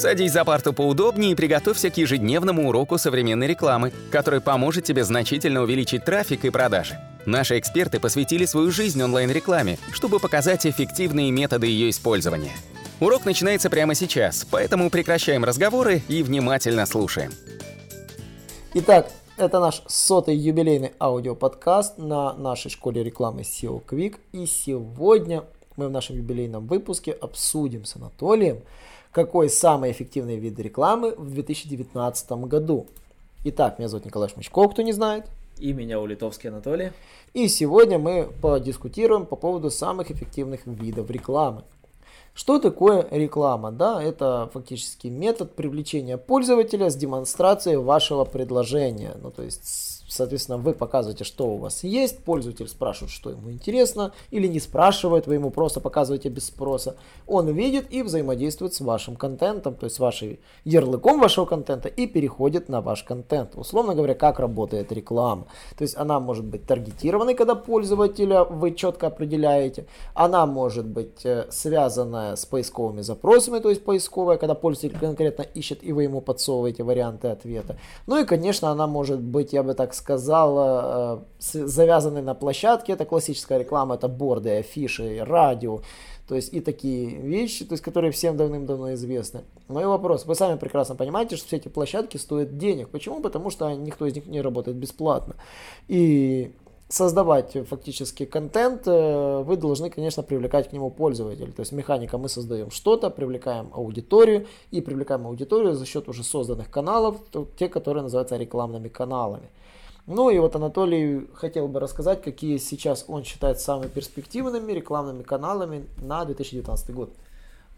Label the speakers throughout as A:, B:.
A: Садись за парту поудобнее и приготовься к ежедневному уроку современной рекламы, который поможет тебе значительно увеличить трафик и продажи. Наши эксперты посвятили свою жизнь онлайн-рекламе, чтобы показать эффективные методы ее использования. Урок начинается прямо сейчас, поэтому прекращаем разговоры и внимательно слушаем.
B: Итак, это наш сотый юбилейный аудиоподкаст на нашей школе рекламы SEO Quick. И сегодня мы в нашем юбилейном выпуске обсудим с Анатолием, какой самый эффективный вид рекламы в 2019 году. Итак, меня зовут Николай Шмычков, кто не знает.
C: И меня Улитовский Анатолий.
B: И сегодня мы подискутируем по поводу самых эффективных видов рекламы. Что такое реклама? Да, это фактически метод привлечения пользователя с демонстрацией вашего предложения. Ну, то есть Соответственно, вы показываете, что у вас есть, пользователь спрашивает, что ему интересно, или не спрашивает, вы ему просто показываете без спроса. Он видит и взаимодействует с вашим контентом, то есть с вашим ярлыком вашего контента и переходит на ваш контент. Условно говоря, как работает реклама. То есть она может быть таргетированной, когда пользователя вы четко определяете. Она может быть э, связанная с поисковыми запросами, то есть поисковая, когда пользователь конкретно ищет и вы ему подсовываете варианты ответа. Ну и, конечно, она может быть, я бы так сказал, э, завязаны на площадке. Это классическая реклама, это борды, афиши, радио. То есть и такие вещи, то есть, которые всем давным-давно известны. Мой вопрос. Вы сами прекрасно понимаете, что все эти площадки стоят денег. Почему? Потому что никто из них не работает бесплатно. И создавать фактически контент, э, вы должны, конечно, привлекать к нему пользователей. То есть механика мы создаем что-то, привлекаем аудиторию и привлекаем аудиторию за счет уже созданных каналов, те, которые называются рекламными каналами. Ну и вот Анатолий хотел бы рассказать, какие сейчас он считает самыми перспективными рекламными каналами на 2019 год.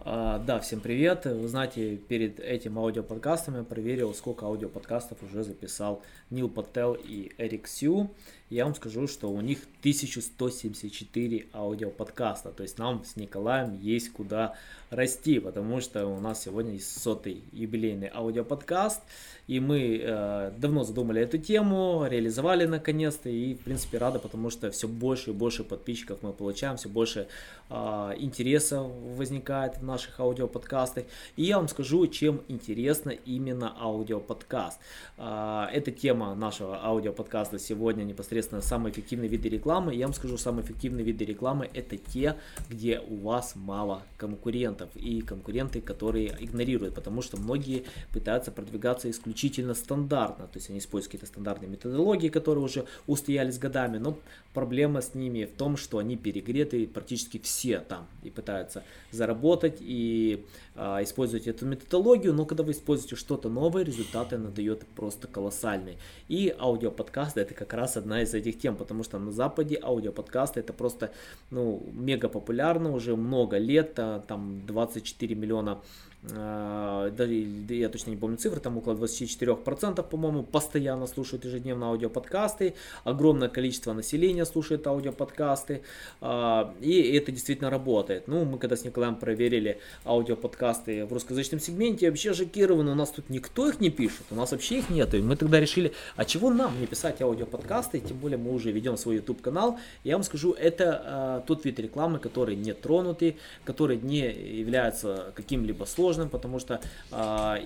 C: А, да, всем привет. Вы знаете, перед этим аудиоподкастом я проверил, сколько аудиоподкастов уже записал Нил Паттел и Эрик Сью. Я вам скажу, что у них 1174 аудиоподкаста. То есть нам с Николаем есть куда расти, потому что у нас сегодня сотый юбилейный аудиоподкаст. И мы э, давно задумали эту тему, реализовали наконец-то. И, в принципе, рады, потому что все больше и больше подписчиков мы получаем, все больше э, интереса возникает в наших аудиоподкастах. И я вам скажу, чем интересно именно аудиоподкаст. Э, эта тема нашего аудиоподкаста сегодня непосредственно самые эффективные виды рекламы. Я вам скажу, самые эффективные виды рекламы это те, где у вас мало конкурентов и конкуренты, которые игнорируют, потому что многие пытаются продвигаться исключительно исключительно стандартно, то есть они используют какие-то стандартные методологии, которые уже устоялись годами, но проблема с ними в том, что они перегреты практически все там и пытаются заработать и а, использовать эту методологию, но когда вы используете что-то новое, результаты она дает просто колоссальные. И аудиоподкасты это как раз одна из этих тем, потому что на Западе аудиоподкасты это просто ну, мега популярно уже много лет, а, там 24 миллиона да, я точно не помню цифры, там около 24%, по-моему, постоянно слушают ежедневно аудиоподкасты, огромное количество населения слушает аудиоподкасты, а, и это действительно работает. Ну, мы когда с Николаем проверили аудиоподкасты в русскоязычном сегменте, вообще шокированы, у нас тут никто их не пишет, у нас вообще их нету, и мы тогда решили, а чего нам не писать аудиоподкасты, тем более мы уже ведем свой YouTube канал, я вам скажу, это а, тот вид рекламы, который не тронутый, который не является каким-либо сложным, сложным, потому что э,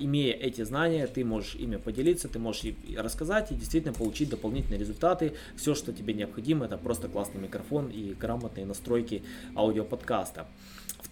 C: имея эти знания, ты можешь ими поделиться, ты можешь рассказать и действительно получить дополнительные результаты. Все, что тебе необходимо, это просто классный микрофон и грамотные настройки аудиоподкаста.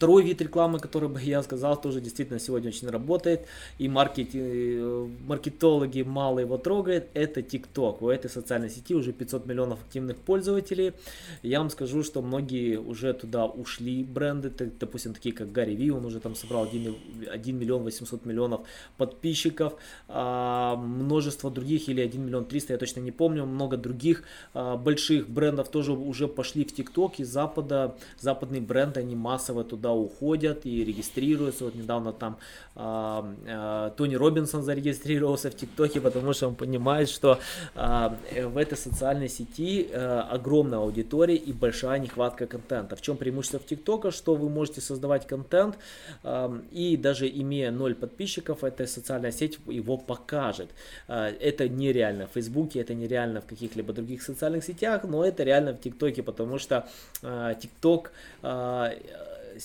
C: Второй вид рекламы, который бы я сказал, тоже действительно сегодня очень работает, и маркет, э, маркетологи мало его трогают, это TikTok. У этой социальной сети уже 500 миллионов активных пользователей. Я вам скажу, что многие уже туда ушли бренды, допустим, такие как Гарри Ви, он уже там собрал 1, 1 миллион 800 миллионов подписчиков, а, множество других, или 1 миллион 300, я точно не помню, много других а, больших брендов тоже уже пошли в TikTok, из Запада, западные бренды, они массово туда туда уходят и регистрируются. Вот недавно там э, э, Тони Робинсон зарегистрировался в ТикТоке, потому что он понимает, что э, в этой социальной сети э, огромная аудитория и большая нехватка контента. В чем преимущество в ТикТока, что вы можете создавать контент э, и даже имея 0 подписчиков, эта социальная сеть его покажет. Э, это нереально в Фейсбуке, это нереально в каких-либо других социальных сетях, но это реально в ТикТоке, потому что э, ТикТок э,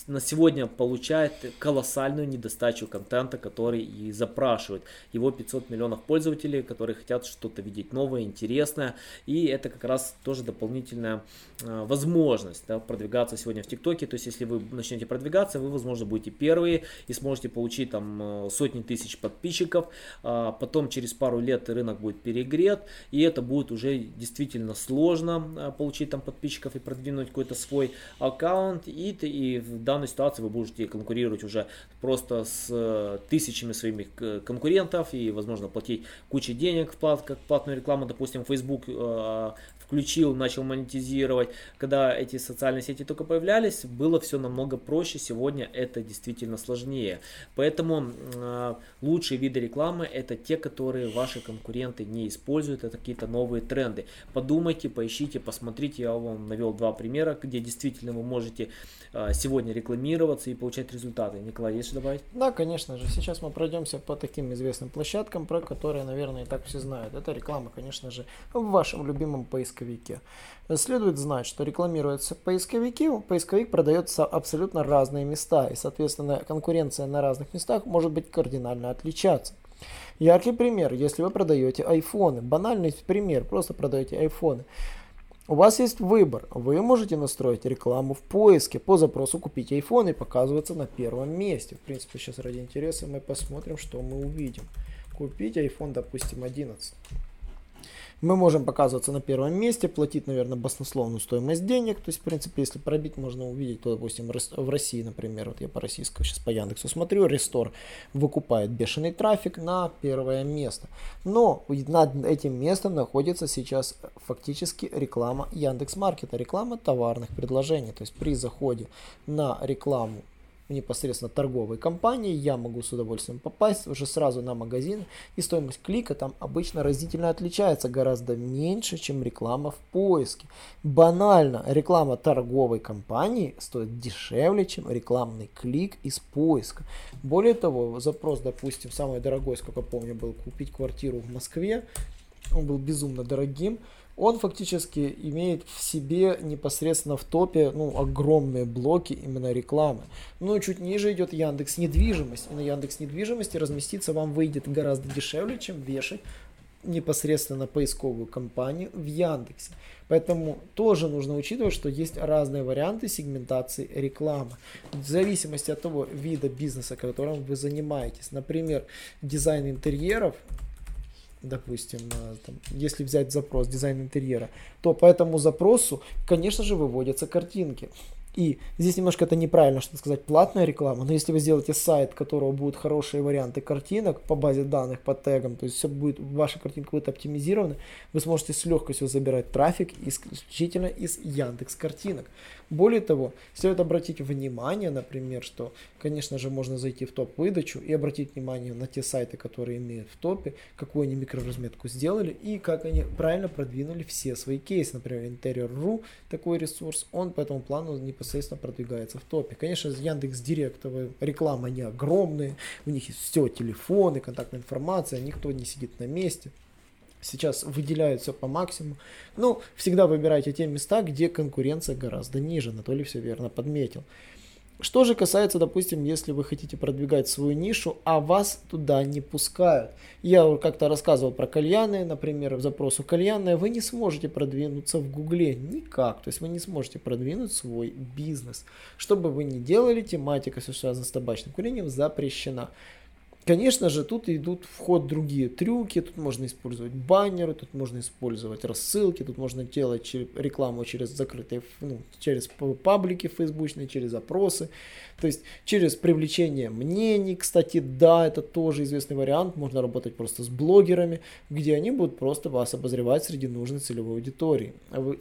C: на сегодня получает колоссальную недостачу контента, который и запрашивает. Его 500 миллионов пользователей, которые хотят что-то видеть новое, интересное. И это как раз тоже дополнительная э, возможность да, продвигаться сегодня в ТикТоке. То есть, если вы начнете продвигаться, вы, возможно, будете первые и сможете получить там сотни тысяч подписчиков. А потом через пару лет рынок будет перегрет, и это будет уже действительно сложно получить там подписчиков и продвинуть какой-то свой аккаунт. И, и в данной ситуации вы будете конкурировать уже просто с э, тысячами своими конкурентов и, возможно, платить кучу денег в плат, как платную рекламу. Допустим, Facebook э, включил, начал монетизировать. Когда эти социальные сети только появлялись, было все намного проще. Сегодня это действительно сложнее. Поэтому э, лучшие виды рекламы это те, которые ваши конкуренты не используют. Это какие-то новые тренды. Подумайте, поищите, посмотрите. Я вам навел два примера, где действительно вы можете э, сегодня рекламироваться и получать результаты. Николай, есть что добавить?
B: Да, конечно же. Сейчас мы пройдемся по таким известным площадкам, про которые, наверное, и так все знают. Это реклама, конечно же, в вашем любимом поисковике поисковике. Следует знать, что рекламируются поисковики, поисковик продается абсолютно разные места, и, соответственно, конкуренция на разных местах может быть кардинально отличаться. Яркий пример, если вы продаете айфоны, банальный пример, просто продаете айфоны. У вас есть выбор. Вы можете настроить рекламу в поиске по запросу «Купить iPhone» и показываться на первом месте. В принципе, сейчас ради интереса мы посмотрим, что мы увидим. Купить iPhone, допустим, 11 мы можем показываться на первом месте, платить, наверное, баснословную стоимость денег. То есть, в принципе, если пробить, можно увидеть, то, допустим, в России, например, вот я по российскому сейчас по Яндексу смотрю, Рестор выкупает бешеный трафик на первое место. Но над этим местом находится сейчас фактически реклама Яндекс Маркета, реклама товарных предложений. То есть при заходе на рекламу непосредственно торговой компании, я могу с удовольствием попасть уже сразу на магазин, и стоимость клика там обычно разительно отличается, гораздо меньше, чем реклама в поиске. Банально, реклама торговой компании стоит дешевле, чем рекламный клик из поиска. Более того, запрос, допустим, самый дорогой, сколько помню, был купить квартиру в Москве, он был безумно дорогим, он фактически имеет в себе непосредственно в топе ну, огромные блоки именно рекламы. Ну, чуть ниже идет Яндекс недвижимость. И на Яндекс недвижимости разместиться вам выйдет гораздо дешевле, чем вешать непосредственно поисковую компанию в Яндексе. Поэтому тоже нужно учитывать, что есть разные варианты сегментации рекламы. В зависимости от того вида бизнеса, которым вы занимаетесь. Например, дизайн интерьеров допустим, э, там, если взять запрос дизайн интерьера, то по этому запросу, конечно же, выводятся картинки. И здесь немножко это неправильно, что сказать, платная реклама, но если вы сделаете сайт, которого будут хорошие варианты картинок по базе данных, по тегам, то есть все будет, ваша картинка будет оптимизирована, вы сможете с легкостью забирать трафик исключительно из Яндекс картинок. Более того, стоит обратить внимание, например, что, конечно же, можно зайти в топ-выдачу и обратить внимание на те сайты, которые имеют в топе, какую они микроразметку сделали и как они правильно продвинули все свои кейсы. Например, Interior.ru, такой ресурс, он по этому плану непосредственно продвигается в топе. Конечно, Яндекс Директовая реклама, они огромные, у них есть все, телефоны, контактная информация, никто не сидит на месте сейчас выделяют все по максимуму. Ну, всегда выбирайте те места, где конкуренция гораздо ниже. Анатолий все верно подметил. Что же касается, допустим, если вы хотите продвигать свою нишу, а вас туда не пускают. Я как-то рассказывал про кальяны, например, в запросу кальянная, вы не сможете продвинуться в гугле никак. То есть вы не сможете продвинуть свой бизнес. Что бы вы ни делали, тематика, связанная с табачным курением, запрещена. Конечно же, тут идут в ход другие трюки, тут можно использовать баннеры, тут можно использовать рассылки, тут можно делать рекламу через закрытые, ну, через паблики фейсбучные, через опросы, то есть через привлечение мнений, кстати, да, это тоже известный вариант, можно работать просто с блогерами, где они будут просто вас обозревать среди нужной целевой аудитории.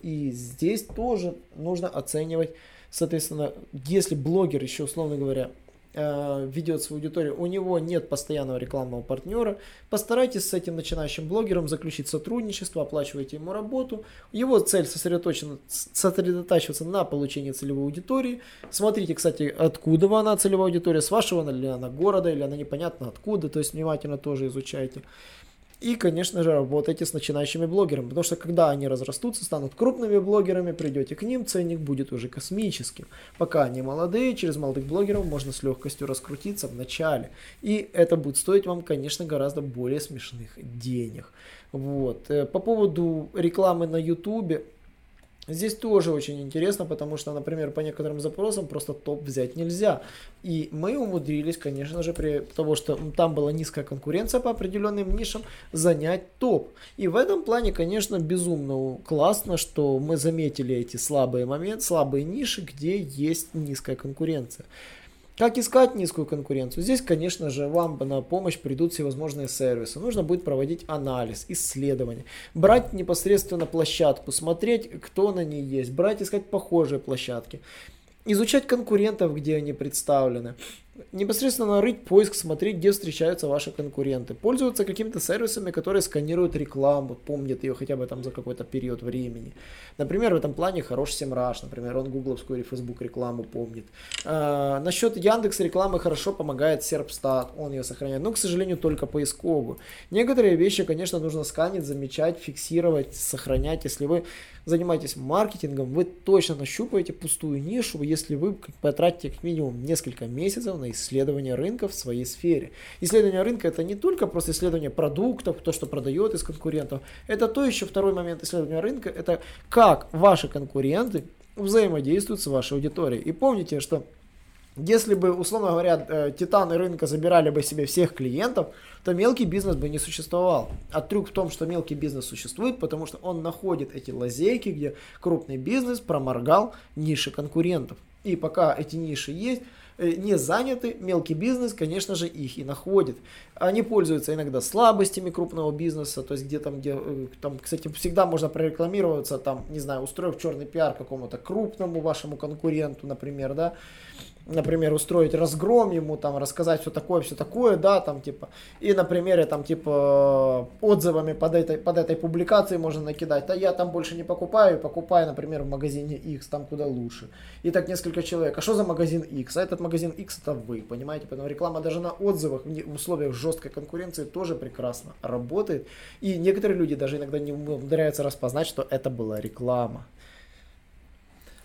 B: И здесь тоже нужно оценивать, соответственно, если блогер еще, условно говоря, ведет свою аудиторию, у него нет постоянного рекламного партнера, постарайтесь с этим начинающим блогером заключить сотрудничество, оплачивайте ему работу. Его цель сосредоточена, сосредотачиваться на получении целевой аудитории. Смотрите, кстати, откуда она целевая аудитория, с вашего ли она города, или она непонятно откуда, то есть внимательно тоже изучайте. И, конечно же, работайте с начинающими блогерами, потому что когда они разрастутся, станут крупными блогерами, придете к ним, ценник будет уже космическим. Пока они молодые, через молодых блогеров можно с легкостью раскрутиться в начале. И это будет стоить вам, конечно, гораздо более смешных денег. Вот. Э, по поводу рекламы на YouTube, Здесь тоже очень интересно, потому что, например, по некоторым запросам просто топ взять нельзя. И мы умудрились, конечно же, при того, что там была низкая конкуренция по определенным нишам, занять топ. И в этом плане, конечно, безумно классно, что мы заметили эти слабые моменты, слабые ниши, где есть низкая конкуренция. Как искать низкую конкуренцию? Здесь, конечно же, вам на помощь придут всевозможные сервисы. Нужно будет проводить анализ, исследование, брать непосредственно площадку, смотреть, кто на ней есть, брать, искать похожие площадки, изучать конкурентов, где они представлены непосредственно рыть поиск, смотреть, где встречаются ваши конкуренты. Пользоваться какими-то сервисами, которые сканируют рекламу, помнят ее хотя бы там за какой-то период времени. Например, в этом плане хорош Семраж, например, он гугловскую или Facebook рекламу помнит. А, насчет Яндекс рекламы хорошо помогает Серпстат, он ее сохраняет, но, к сожалению, только поисковую. Некоторые вещи, конечно, нужно сканить, замечать, фиксировать, сохранять. Если вы занимаетесь маркетингом, вы точно нащупаете пустую нишу, если вы потратите как минимум несколько месяцев на исследование рынка в своей сфере. Исследование рынка это не только просто исследование продуктов, то, что продает из конкурентов, это то еще второй момент исследования рынка, это как ваши конкуренты взаимодействуют с вашей аудиторией. И помните, что если бы, условно говоря, э, титаны рынка забирали бы себе всех клиентов, то мелкий бизнес бы не существовал. А трюк в том, что мелкий бизнес существует, потому что он находит эти лазейки, где крупный бизнес проморгал ниши конкурентов. И пока эти ниши есть, Э, не заняты, мелкий бизнес, конечно же, их и находит. Они пользуются иногда слабостями крупного бизнеса, то есть где там, где, э, там, кстати, всегда можно прорекламироваться, там, не знаю, устроив черный пиар какому-то крупному вашему конкуренту, например, да, например, устроить разгром ему, там, рассказать все такое, все такое, да, там, типа, и на примере, там, типа, отзывами под этой, под этой публикацией можно накидать, да, я там больше не покупаю, покупаю, например, в магазине X, там куда лучше. И так несколько человек, а что за магазин X? А этот магазин X это вы, понимаете, поэтому реклама даже на отзывах в условиях жесткой конкуренции тоже прекрасно работает, и некоторые люди даже иногда не умудряются распознать, что это была реклама.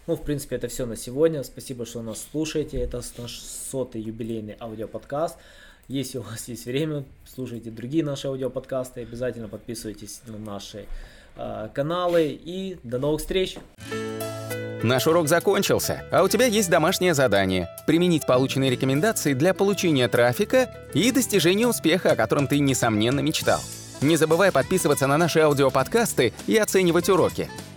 C: Ну, в принципе, это все на сегодня. Спасибо, что нас слушаете. Это наш сотый юбилейный аудиоподкаст. Если у вас есть время, слушайте другие наши аудиоподкасты. Обязательно подписывайтесь на наши э, каналы. И до новых встреч!
A: Наш урок закончился, а у тебя есть домашнее задание – применить полученные рекомендации для получения трафика и достижения успеха, о котором ты, несомненно, мечтал. Не забывай подписываться на наши аудиоподкасты и оценивать уроки.